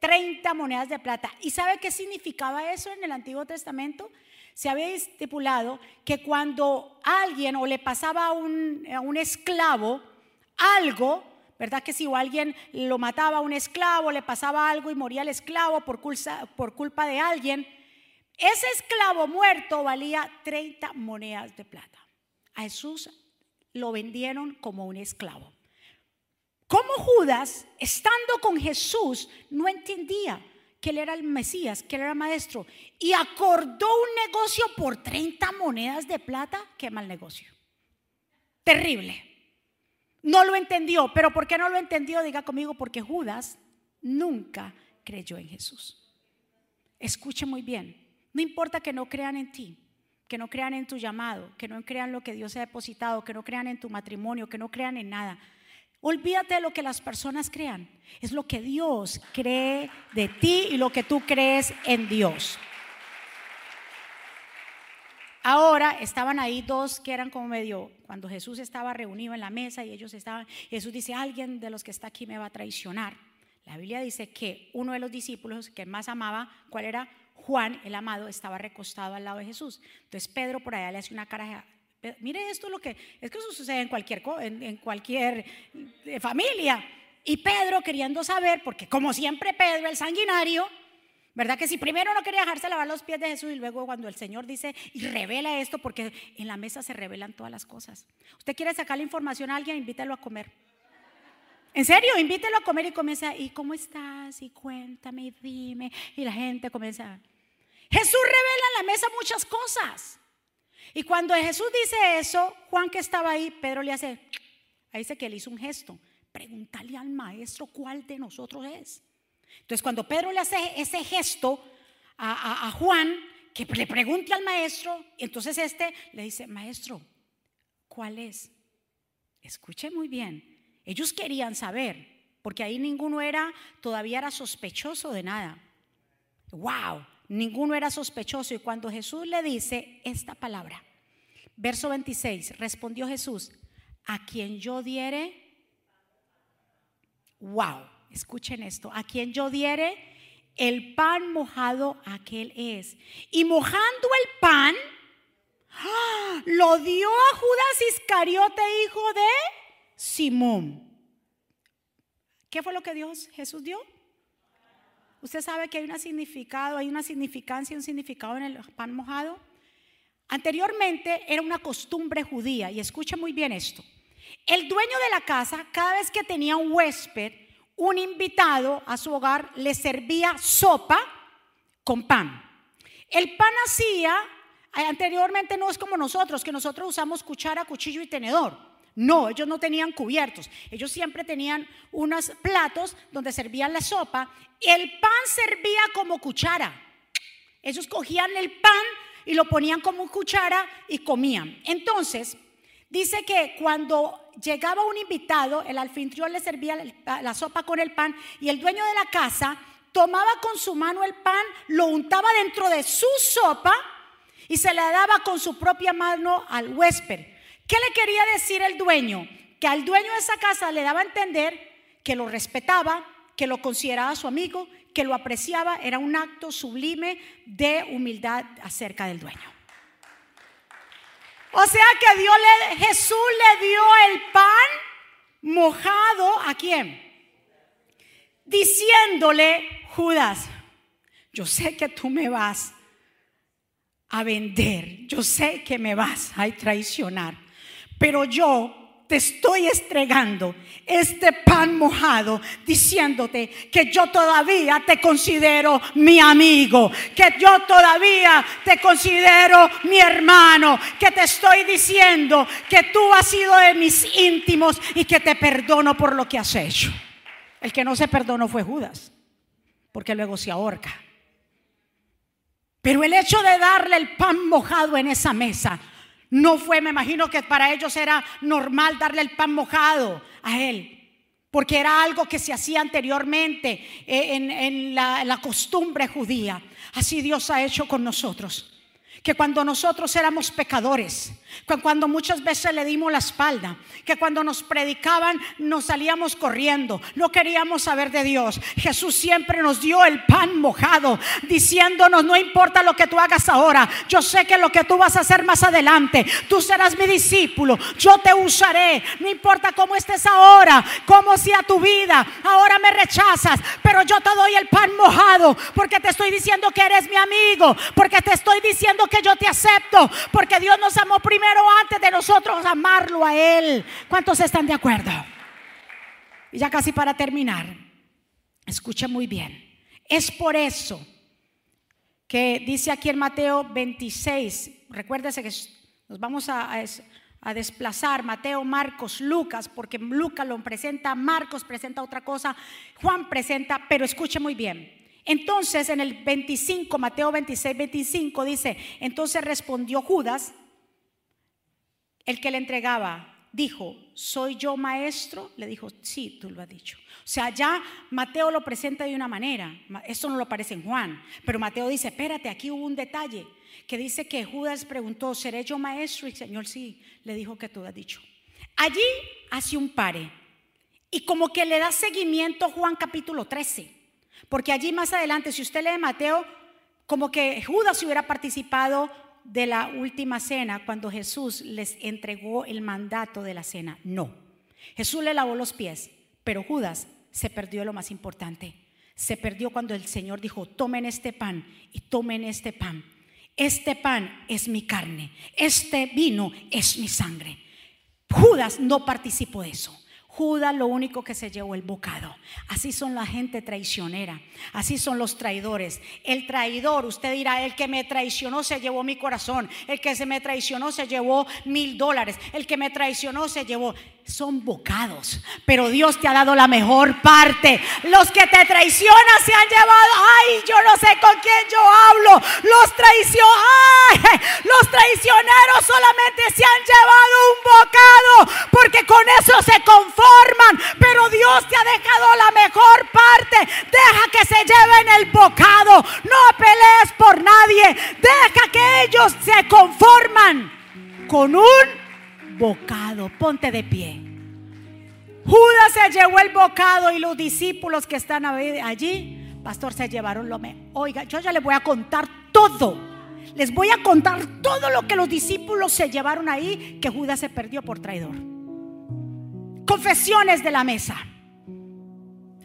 Speaker 1: 30 monedas de plata. ¿Y sabe qué significaba eso en el Antiguo Testamento? Se había estipulado que cuando alguien o le pasaba a un, a un esclavo algo, ¿verdad? Que si alguien lo mataba a un esclavo, le pasaba algo y moría el esclavo por culpa, de alguien, ese esclavo muerto valía 30 monedas de plata. A Jesús lo vendieron como un esclavo. Como Judas, estando con Jesús, no entendía que él era el Mesías, que él era maestro, y acordó un negocio por 30 monedas de plata, qué mal negocio. Terrible. No lo entendió, pero ¿por qué no lo entendió? Diga conmigo, porque Judas nunca creyó en Jesús. Escuche muy bien, no importa que no crean en ti, que no crean en tu llamado, que no crean lo que Dios ha depositado, que no crean en tu matrimonio, que no crean en nada. Olvídate de lo que las personas crean. Es lo que Dios cree de ti y lo que tú crees en Dios. Ahora estaban ahí dos que eran como medio, cuando Jesús estaba reunido en la mesa y ellos estaban, Jesús dice, alguien de los que está aquí me va a traicionar. La Biblia dice que uno de los discípulos que más amaba, ¿cuál era? Juan, el amado, estaba recostado al lado de Jesús. Entonces Pedro por allá le hace una cara Mire esto lo que es que eso sucede en cualquier en, cualquier eh, familia. Y Pedro queriendo saber, porque como siempre Pedro el sanguinario, ¿verdad que si primero no quería dejarse lavar los pies de Jesús y luego cuando el Señor dice y revela esto, porque en la mesa se revelan todas las cosas. Usted quiere sacar la información a alguien, invítelo a comer. En serio, invítelo a comer y comienza, ¿y cómo estás? Y cuéntame y dime. Y la gente comienza. Jesús revela en la mesa muchas cosas. Y cuando Jesús dice eso, Juan que estaba ahí, Pedro le hace, ahí dice que él hizo un gesto, pregúntale al maestro cuál de nosotros es. Entonces cuando Pedro le hace ese gesto a, Juan, que le pregunte al maestro, entonces este le dice, maestro, ¿cuál es? Escuche muy bien. Ellos querían saber, porque ahí ninguno era, todavía era sospechoso de nada. Wow, ninguno era sospechoso. Y cuando Jesús le dice esta palabra, verso 26, respondió Jesús, a quien yo diere, wow, escuchen esto, a quien yo diere, el pan mojado aquel es. Y mojando el pan, ¡ah! lo dio a Judas Iscariote, hijo de Simón. ¿Qué fue lo que Dios Jesús dio? Usted sabe que hay un significado, hay una significancia, un significado en el pan mojado. Anteriormente era una costumbre judía, y escucha muy bien esto. El dueño de la casa, cada vez que tenía un huésped, un invitado a su hogar, le servía sopa con pan. El pan hacía, anteriormente no es como nosotros, que nosotros usamos cuchara, cuchillo y tenedor. No, ellos no tenían cubiertos. Ellos siempre tenían unos platos donde servían la sopa. El pan servía como cuchara. Ellos cogían el pan y lo ponían como cuchara y comían. Entonces, dice que cuando llegaba un invitado, el anfitrión le servía la sopa con el pan y el dueño de la casa tomaba con su mano el pan, lo untaba dentro de su sopa y se le daba con su propia mano al huésped. ¿Qué le quería decir el dueño? Que al dueño de esa casa le daba a entender que lo respetaba, que lo consideraba su amigo, que lo apreciaba. Era un acto sublime de humildad acerca del dueño. O sea que Jesús le dio el pan mojado a quién? Diciéndole, Judas, yo sé que tú me vas a vender, yo sé que me vas a traicionar. Pero yo te estoy estregando este pan mojado diciéndote que yo todavía te considero mi amigo, que yo todavía te considero mi hermano, que te estoy diciendo que tú has sido de mis íntimos y que te perdono por lo que has hecho. El que no se perdonó fue Judas, porque luego se ahorca. Pero el hecho de darle el pan mojado en esa mesa no fue, me imagino que para ellos era normal darle el pan mojado a él, porque era algo que se hacía anteriormente eh, en, la, la costumbre judía. Así Dios ha hecho con nosotros que cuando nosotros éramos pecadores, cuando muchas veces le dimos la espalda, que cuando nos predicaban nos salíamos corriendo, no queríamos saber de Dios. Jesús siempre nos dio el pan mojado, diciéndonos, no importa lo que tú hagas ahora, yo sé que lo que tú vas a hacer más adelante, tú serás mi discípulo, yo te usaré, no importa cómo estés ahora, cómo sea tu vida, ahora me rechazas, pero yo te doy el pan mojado, porque te estoy diciendo que eres mi amigo, porque te estoy diciendo que yo te acepto, porque Dios nos amó primero antes de nosotros amarlo a Él. ¿Cuántos están de acuerdo? Y ya casi para terminar, escucha muy bien. Es por eso que dice aquí en Mateo 26, recuérdese que nos vamos a desplazar Mateo, Marcos, Lucas, porque Lucas lo presenta, Marcos presenta otra cosa, Juan presenta, pero escuche muy bien. Entonces en el 25, Mateo 26, 25 dice, entonces respondió Judas, el que le entregaba, dijo, ¿soy yo maestro? Le dijo, sí, tú lo has dicho. O sea, ya Mateo lo presenta de una manera, esto no lo aparece en Juan, pero Mateo dice, espérate, aquí hubo un detalle que dice que Judas preguntó, ¿seré yo maestro? Y el Señor sí, le dijo que tú has dicho. Allí hace un pare y como que le da seguimiento Juan capítulo 13. Porque allí más adelante, si usted lee Mateo, como que Judas hubiera participado de la última cena cuando Jesús les entregó el mandato de la cena. No. Jesús le lavó los pies, pero Judas se perdió lo más importante. Se perdió cuando el Señor dijo, tomen este pan y tomen este pan. Este pan es mi carne, este vino es mi sangre. Judas no participó de eso. Judas lo único que se llevó el bocado. Así son la gente traicionera. Así son los traidores. El traidor, usted dirá, el que me traicionó se llevó mi corazón. El que se me traicionó se llevó mil dólares. El que me traicionó se llevó son bocados, pero Dios te ha dado la mejor parte. Los que te traicionan se han llevado, ay, yo no sé con quién yo hablo. Los traicioneros, los traicioneros solamente se han llevado un bocado, porque con eso se conforman. Pero Dios te ha dejado la mejor parte. Deja que se lleven el bocado. No pelees por nadie. Deja que ellos se conforman con un bocado. Ponte de pie. Judas se llevó el bocado y los discípulos que están allí, pastor, se llevaron lo mejor. Oiga, yo ya les voy a contar todo. Les voy a contar todo lo que los discípulos se llevaron ahí, que Judas se perdió por traidor. Confesiones de la mesa.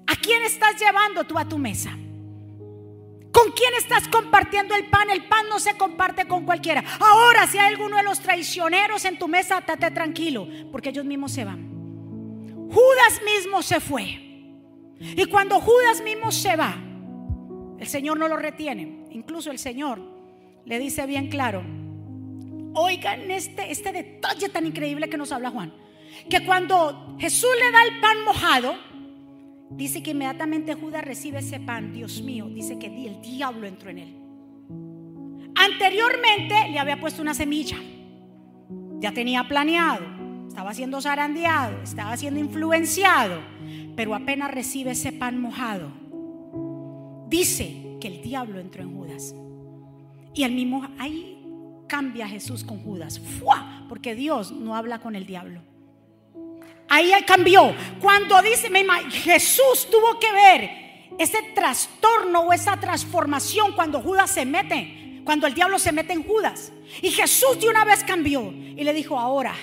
Speaker 1: ¿A quién estás llevando tú a tu mesa? ¿Con quién estás compartiendo el pan? El pan no se comparte con cualquiera. Ahora, si hay alguno de los traicioneros en tu mesa, estate tranquilo, porque ellos mismos se van. Judas mismo se fue. Y cuando Judas mismo se va, el Señor no lo retiene. Incluso el Señor le dice bien claro, oigan este, este detalle tan increíble que nos habla Juan, que cuando Jesús le da el pan mojado, Dice que inmediatamente Judas recibe ese pan, Dios mío, dice que el diablo entró en él. Anteriormente le había puesto una semilla, ya tenía planeado, estaba siendo zarandeado, estaba siendo influenciado, pero apenas recibe ese pan mojado, dice que el diablo entró en Judas. Y el mismo, ahí cambia Jesús con Judas, porque Dios no habla con el diablo. Ahí cambió. Cuando dice, Jesús tuvo que ver ese trastorno o esa transformación cuando Judas se mete, cuando el diablo se mete en Judas. Y Jesús de una vez cambió y le dijo, ahora,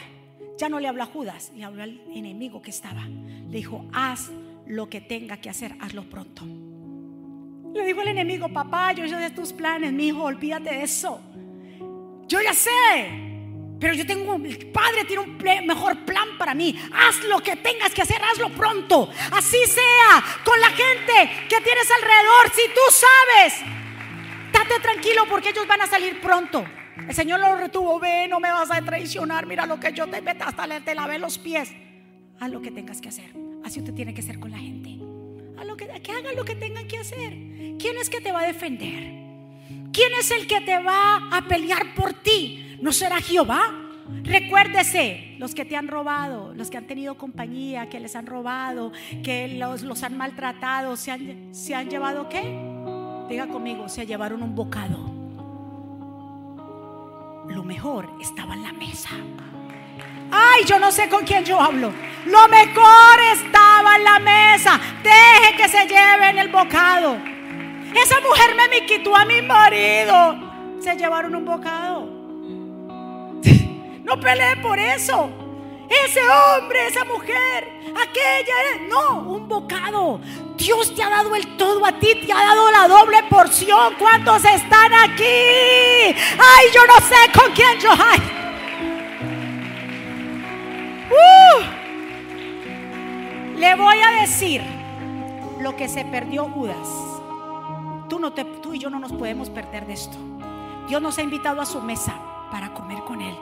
Speaker 1: ya no le habla a Judas, le habló al enemigo que estaba. Le dijo, haz lo que tenga que hacer, hazlo pronto. Le dijo el enemigo, papá, yo ya sé tus planes, mi hijo, olvídate de eso. Yo ya sé. Pero yo tengo, el Padre tiene un mejor plan para mí. Haz lo que tengas que hacer, hazlo pronto. Así sea, con la gente que tienes alrededor. Si tú sabes, date tranquilo porque ellos van a salir pronto. El Señor lo retuvo, ve, no me vas a traicionar. Mira lo que yo te meto, hasta te lavé los pies. Haz lo que tengas que hacer. Así usted tiene que ser con la gente. Haz lo que, que hagan lo que tengan que hacer. ¿Quién es que te va a defender? ¿Quién es el que te va a pelear por ti? ¿No será Jehová? Recuérdese, los que te han robado, los que han tenido compañía, que les han robado, que los, han maltratado, ¿se han, ¿se han llevado qué? Diga conmigo, se llevaron un bocado. Lo mejor estaba en la mesa. Ay, yo no sé con quién yo hablo. Lo mejor estaba en la mesa. Deje que se lleven el bocado. Esa mujer me quitó a mi marido. Se llevaron un bocado. No peleé por eso. Ese hombre, esa mujer, aquella, no, un bocado. Dios te ha dado el todo a ti, te ha dado la doble porción. ¿Cuántos están aquí? Ay, yo no sé con quién yo. Ay. Uh. le voy a decir lo que se perdió Judas. Tú, no y yo no nos podemos perder de esto. Dios nos ha invitado a su mesa para comer con Él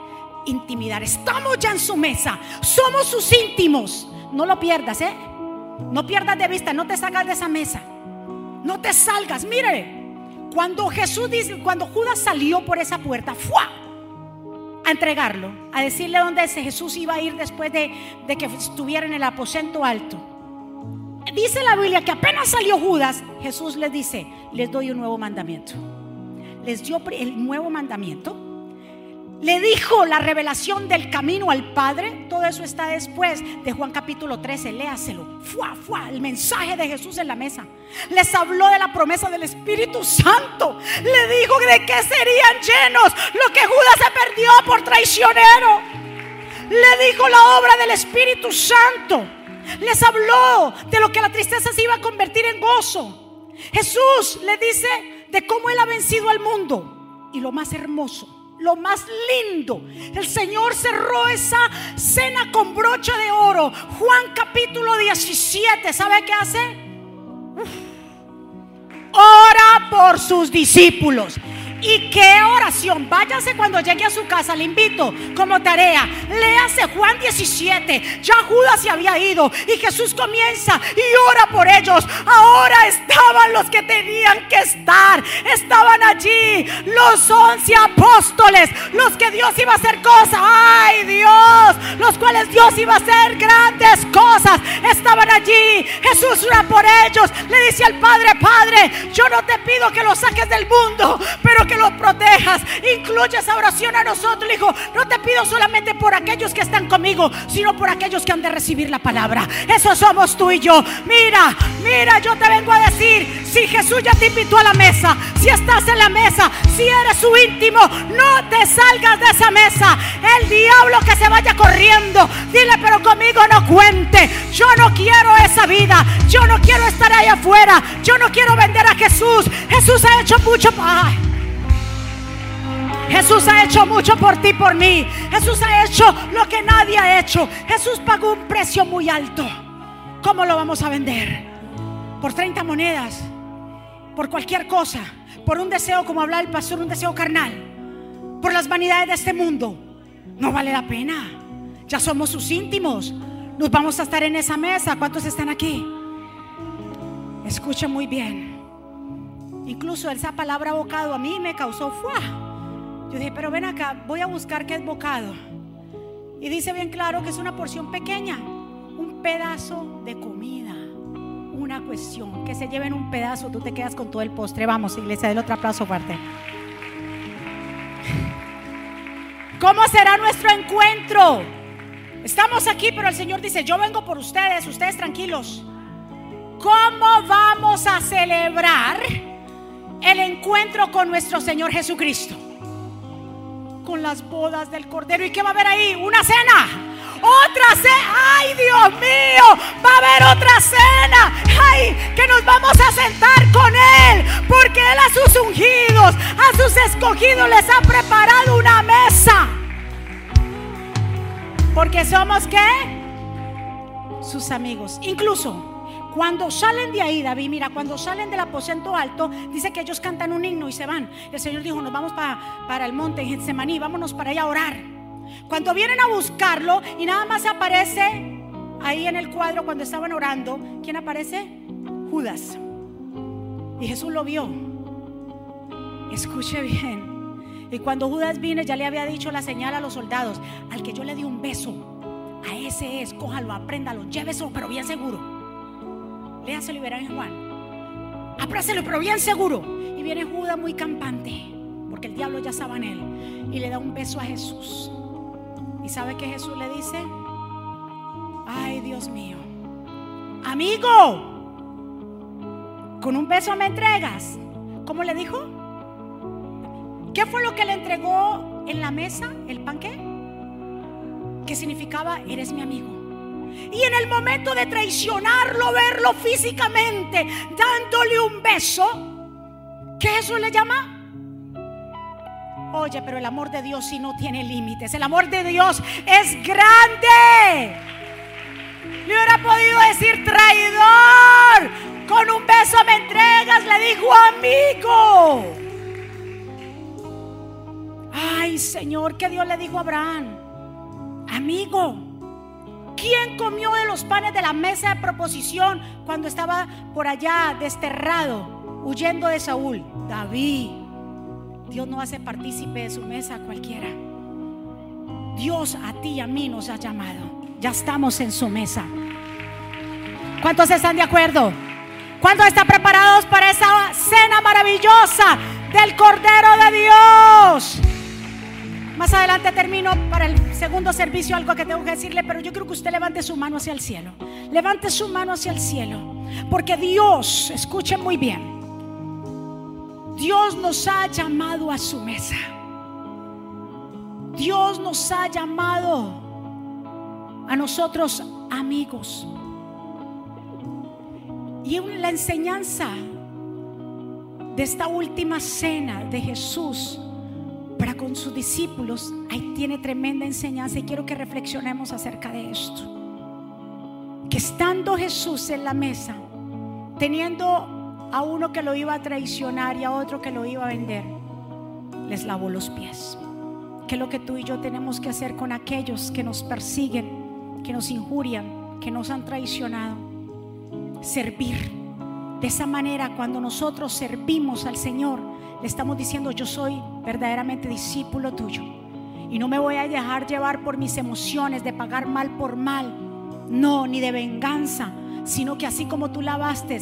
Speaker 1: intimidar. Estamos ya en su mesa. Somos sus íntimos. No lo pierdas, ¿eh? No pierdas de vista, no te salgas de esa mesa. No te salgas. Mire, cuando Jesús dice, cuando Judas salió por esa puerta, ¡fua! a entregarlo, a decirle dónde Jesús iba a ir después de, de que estuviera en el aposento alto. Dice la Biblia que apenas salió Judas, Jesús les dice, les doy un nuevo mandamiento. Les dio el nuevo mandamiento le dijo la revelación del camino al Padre. Todo eso está después de Juan capítulo 13. Léaselo. Fua, fua, el mensaje de Jesús en la mesa. Les habló de la promesa del Espíritu Santo. Le dijo de qué serían llenos lo que Judas se perdió por traicionero. Le dijo la obra del Espíritu Santo. Les habló de lo que la tristeza se iba a convertir en gozo. Jesús le dice de cómo él ha vencido al mundo. Y lo más hermoso lo más lindo. El Señor cerró esa cena con brocha de oro. Juan capítulo 17, ¿sabe qué hace? Ora por sus discípulos. ¿Y qué oración? Váyase cuando llegue a su casa, le invito como tarea. Léase Juan 17. Ya Judas se había ido y Jesús comienza y ora por ellos. Ahora estaban los que tenían que estar. Estaban allí los once apóstoles, los que Dios iba a hacer cosas. ¡Ay Dios! Los cuales Dios iba a hacer grandes cosas. Estaban allí. Jesús ora por ellos. Le dice al Padre, Padre, yo no te pido que los saques del mundo, pero que los protejas. Incluye esa oración a nosotros, hijo. No te pido solamente por aquellos que están conmigo, sino por aquellos que han de recibir la palabra. Eso somos tú y yo. Mira, mira, yo te vengo a decir, si Jesús ya te invitó a la mesa, si estás en la mesa, si eres su íntimo, no te salgas de esa mesa. El diablo que se vaya corriendo, dile, pero conmigo no cuente. Yo no quiero esa vida. Yo no quiero estar ahí afuera. Yo no quiero vender a Jesús. Jesús ha hecho mucho. Ay. Jesús ha hecho mucho por ti, por mí. Jesús ha hecho lo que nadie ha hecho. Jesús pagó un precio muy alto. ¿Cómo lo vamos a vender? Por 30 monedas. Por cualquier cosa. Por un deseo, como habla el pastor, un deseo carnal. Por las vanidades de este mundo. No vale la pena. Ya somos sus íntimos. Nos vamos a estar en esa mesa. ¿Cuántos están aquí? Escucha muy bien. Incluso esa palabra bocado a mí me causó fuá. Yo dije, pero ven acá, voy a buscar qué es bocado. Y dice bien claro que es una porción pequeña, un pedazo de comida, una cuestión. Que se lleven un pedazo, tú te quedas con todo el postre. Vamos, iglesia, del otro aplauso fuerte. ¿Cómo será nuestro encuentro? Estamos aquí, pero el Señor dice, yo vengo por ustedes, ustedes tranquilos. ¿Cómo vamos a celebrar el encuentro con nuestro Señor Jesucristo? Con las bodas del Cordero. ¿Y qué va a haber ahí? Una cena. Otra cena. Ay, Dios mío. Va a haber otra cena. Ay, que nos vamos a sentar con Él. Porque Él a sus ungidos, a sus escogidos les ha preparado una mesa. somos qué? Sus amigos. Incluso cuando salen de ahí, David, mira, cuando salen del aposento alto, dice que ellos cantan un himno y se van. El Señor dijo, nos vamos para, para el monte en Getsemaní, vámonos para allá a orar. Cuando vienen a buscarlo y nada más aparece ahí en el cuadro cuando estaban orando, ¿quién aparece? Judas. Y Jesús lo vio. Escuche bien. Y cuando Judas vino, ya le había dicho la señal a los soldados: al que yo le di un beso, a ese es, cójalo, apréndalo, lléveselo, pero bien seguro. Léaselo y verán en Juan. Aprácelo, pero bien seguro. Y viene Judas muy campante, porque el diablo ya estaba en él. Y le da un beso a Jesús. ¿Y sabe que Jesús le dice? Ay, Dios mío. Amigo, con un beso me entregas. ¿Cómo le dijo? ¿Qué fue lo que le entregó en la mesa? ¿El pan qué? Que significaba, eres mi amigo. Y en el momento de traicionarlo, verlo físicamente, dándole un beso, ¿qué Jesús le llama? Oye, pero el amor de Dios sí no tiene límites. El amor de Dios es grande. Le hubiera podido decir traidor. Con un beso me entregas, le dijo amigo. Ay, Señor, que Dios le dijo a Abraham, amigo. ¿Quién comió de los panes de la mesa de proposición cuando estaba por allá desterrado, huyendo de Saúl? David. Dios no hace partícipe de su mesa a cualquiera. Dios a ti y a mí nos ha llamado. Ya estamos en su mesa. ¿Cuántos están de acuerdo? ¿Cuántos están preparados para esa cena maravillosa del Cordero de Dios? Más adelante termino para el segundo servicio algo que tengo que decirle, pero yo creo que usted levante su mano hacia el cielo. Levante su mano hacia el cielo. Porque Dios, escuche muy bien, Dios nos ha llamado a su mesa. Dios nos ha llamado a nosotros amigos. Y la enseñanza de esta última cena de Jesús con sus discípulos, ahí tiene tremenda enseñanza y quiero que reflexionemos acerca de esto. Que estando Jesús en la mesa, teniendo a uno que lo iba a traicionar y a otro que lo iba a vender, les lavó los pies. Que lo que tú y yo tenemos que hacer con aquellos que nos persiguen, que nos injurian, que nos han traicionado. Servir. De esa manera, cuando nosotros servimos al Señor, le estamos diciendo, yo soy verdaderamente discípulo tuyo. Y no me voy a dejar llevar por mis emociones de pagar mal por mal. No, ni de venganza, sino que así como tú lavaste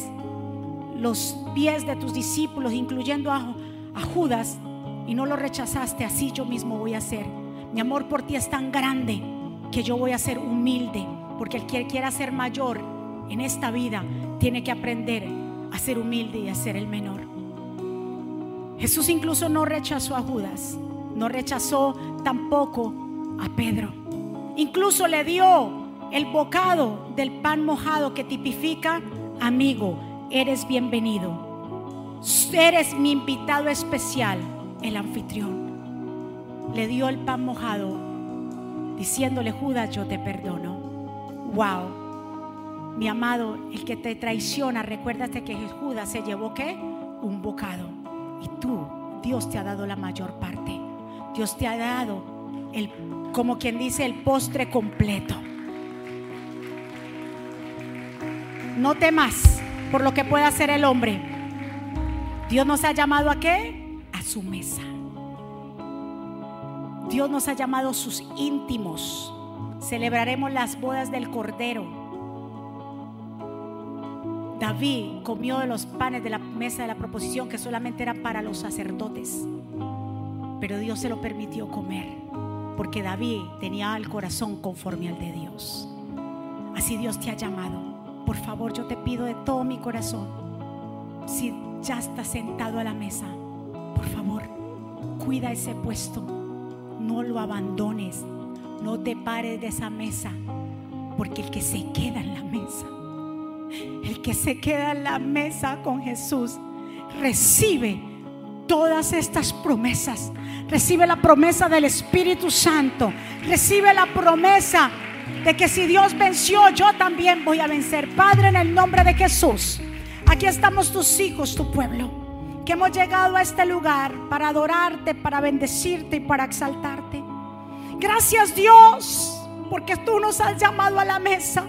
Speaker 1: los pies de tus discípulos, incluyendo a, Judas, y no lo rechazaste, así yo mismo voy a hacer. Mi amor por ti es tan grande que yo voy a ser humilde, porque el que quiera ser mayor en esta vida tiene que aprender a ser humilde y a ser el menor. Jesús incluso no rechazó a Judas, no rechazó tampoco a Pedro. Incluso le dio el bocado del pan mojado que tipifica, amigo, eres bienvenido. Eres mi invitado especial, el anfitrión. Le dio el pan mojado, diciéndole, Judas, yo te perdono. Wow. Mi amado, el que te traiciona, recuérdate que Judas se llevó qué? Un bocado. Y tú, Dios te ha dado la mayor parte. Dios te ha dado el, como quien dice, el postre completo. No temas por lo que pueda hacer el hombre. Dios nos ha llamado a qué? A su mesa. Dios nos ha llamado sus íntimos. Celebraremos las bodas del Cordero. David comió de los panes de la mesa de la proposición que solamente era para los sacerdotes. Pero Dios se lo permitió comer porque David tenía el corazón conforme al de Dios. Así Dios te ha llamado. Por favor, yo te pido de todo mi corazón, si ya estás sentado a la mesa, por favor, cuida ese puesto. No lo abandones. No te pares de esa mesa. Porque el que se queda en la mesa el que se queda en la mesa con Jesús recibe todas estas promesas. Recibe la promesa del Espíritu Santo. Recibe la promesa de que si Dios venció, yo también voy a vencer. Padre, en el nombre de Jesús, aquí estamos tus hijos, tu pueblo, que hemos llegado a este lugar para adorarte, para bendecirte y para exaltarte. Gracias Dios, porque tú nos has llamado a la mesa.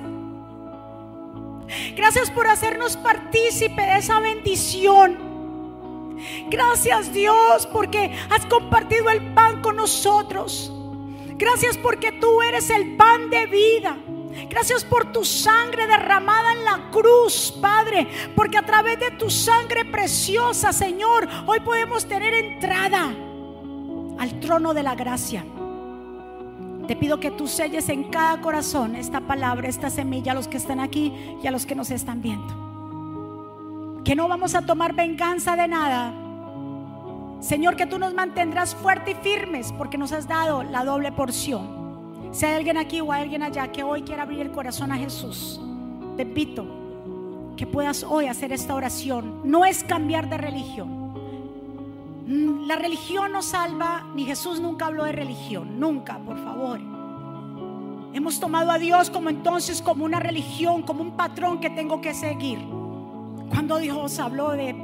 Speaker 1: Gracias por hacernos partícipe de esa bendición. Gracias Dios porque has compartido el pan con nosotros. Gracias porque tú eres el pan de vida. Gracias por tu sangre derramada en la cruz, Padre, porque a través de tu sangre preciosa, Señor, hoy podemos tener entrada al trono de la gracia. Te pido que tú selles en cada corazón esta palabra, esta semilla a los que están aquí y a los que nos están viendo. Que no vamos a tomar venganza de nada. Señor, que tú nos mantendrás fuertes y firmes porque nos has dado la doble porción. Si hay alguien aquí o hay alguien allá que hoy quiera abrir el corazón a Jesús, te pido que puedas hoy hacer esta oración. No es cambiar de religión. Mm, la religión no salva, ni Jesús nunca habló de religión, nunca, por favor. Hemos tomado a Dios como entonces como una religión, como un patrón que tengo que seguir. Cuando Dios habló de,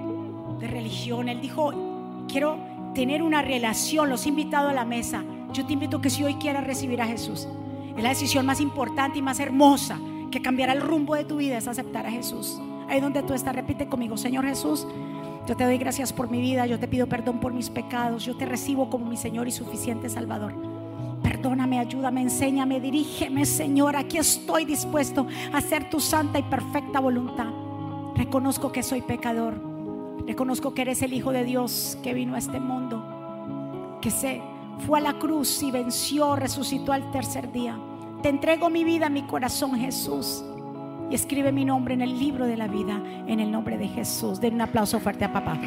Speaker 1: de religión, Él dijo, quiero tener una relación, los he invitado a la mesa. Yo te invito que si hoy quieras recibir a Jesús, es la decisión más importante y más hermosa que cambiará el rumbo de tu vida, es aceptar a Jesús. Ahí donde tú estás, repite conmigo, Señor Jesús, yo te doy gracias por mi vida, yo te pido perdón por mis pecados, yo te recibo como mi Señor y suficiente Salvador. Perdóname, ayúdame, enséñame, dirígeme, Señor. Aquí estoy dispuesto a hacer tu santa y perfecta voluntad. Reconozco que soy pecador. Reconozco que eres el Hijo de Dios que vino a este mundo, que se fue a la cruz y venció, resucitó al tercer día. Te entrego mi vida, mi corazón, Jesús y escribe mi nombre en el libro de la vida en el nombre de Jesús. Den un aplauso fuerte a papá.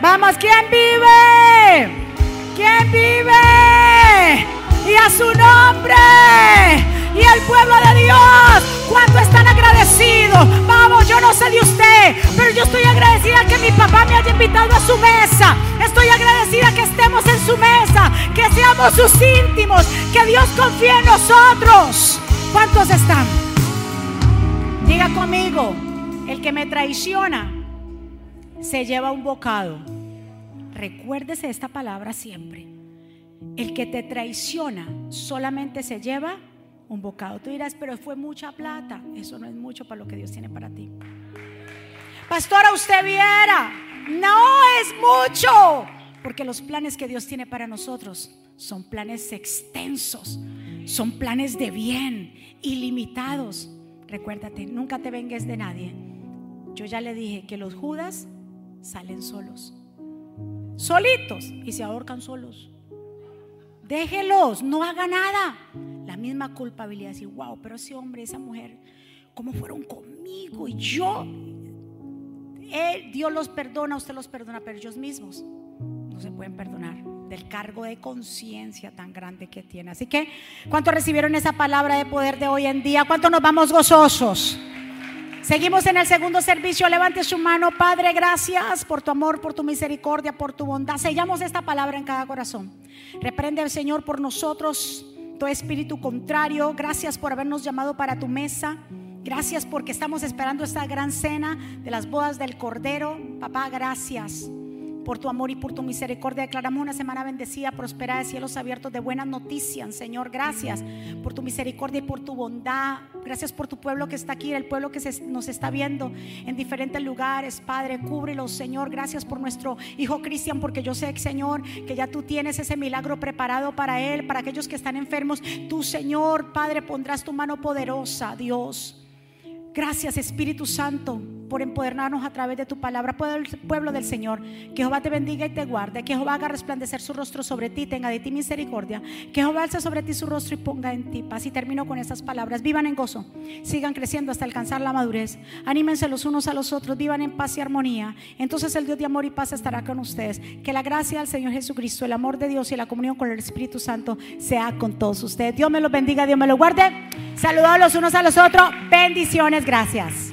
Speaker 1: Vamos, ¿quién vive? ¿Quién vive? Y a su nombre. Y el pueblo de Dios, ¿cuánto están agradecidos? Vamos, yo no sé de usted, pero yo estoy agradecida que mi papá me haya invitado a su mesa. Estoy agradecida que estemos en su mesa, que seamos sus íntimos, que Dios confíe en nosotros. ¿Cuántos están? Diga conmigo, el que me traiciona se lleva un bocado. Recuérdese esta palabra siempre. El que te traiciona solamente se lleva un bocado. Tú dirás, pero fue mucha plata. Eso no es mucho para lo que Dios tiene para ti. Pastora, usted viera. No es mucho. Porque los planes que Dios tiene para nosotros son planes extensos. Son planes de bien, ilimitados. Recuérdate, nunca te vengues de nadie. Yo ya le dije que los judas salen solos. Solitos y se ahorcan solos. Déjelos, no haga nada. La misma culpabilidad, decir, wow, pero ese hombre, esa mujer, ¿cómo fueron conmigo? Y yo, Dios los perdona, usted los perdona, pero ellos mismos no se pueden perdonar del cargo de conciencia tan grande que tiene. Así que, ¿cuántos recibieron esa palabra de poder de hoy en día? ¿Cuántos nos vamos gozosos? Seguimos en el segundo servicio. Levante su mano, Padre. Gracias por tu amor, por tu misericordia, por tu bondad. Sellamos esta palabra en cada corazón. Reprende al Señor por nosotros todo espíritu contrario. Gracias por habernos llamado para tu mesa. Gracias porque estamos esperando esta gran cena de las bodas del Cordero. Papá, gracias por tu amor y por tu misericordia. Declaramos una semana bendecida, prosperada de cielos abiertos, de buenas noticias, Señor. Gracias por tu misericordia y por tu bondad. Gracias por tu pueblo que está aquí, el pueblo que nos está viendo en diferentes lugares. Padre, cúbrelo, Señor. Gracias por nuestro hijo Cristian, porque yo sé, Señor, que ya tú tienes ese milagro preparado para él, para aquellos que están enfermos. Tú, Señor, Padre, pondrás tu mano poderosa, Dios. Gracias Espíritu Santo por empoderarnos a través de tu palabra, pueblo del Señor. Que Jehová te bendiga y te guarde. Que Jehová haga resplandecer su rostro sobre ti, tenga de ti misericordia. Que Jehová alce sobre ti su rostro y ponga en ti paz. Y termino con estas palabras. Vivan en gozo, sigan creciendo hasta alcanzar la madurez. Anímense los unos a los otros, vivan en paz y armonía. Entonces el Dios de amor y paz estará con ustedes. Que la gracia del Señor Jesucristo, el amor de Dios y la comunión con el Espíritu Santo sea con todos ustedes. Dios me los bendiga, Dios me los guarde. Saludados los unos a los otros. Bendiciones, gracias.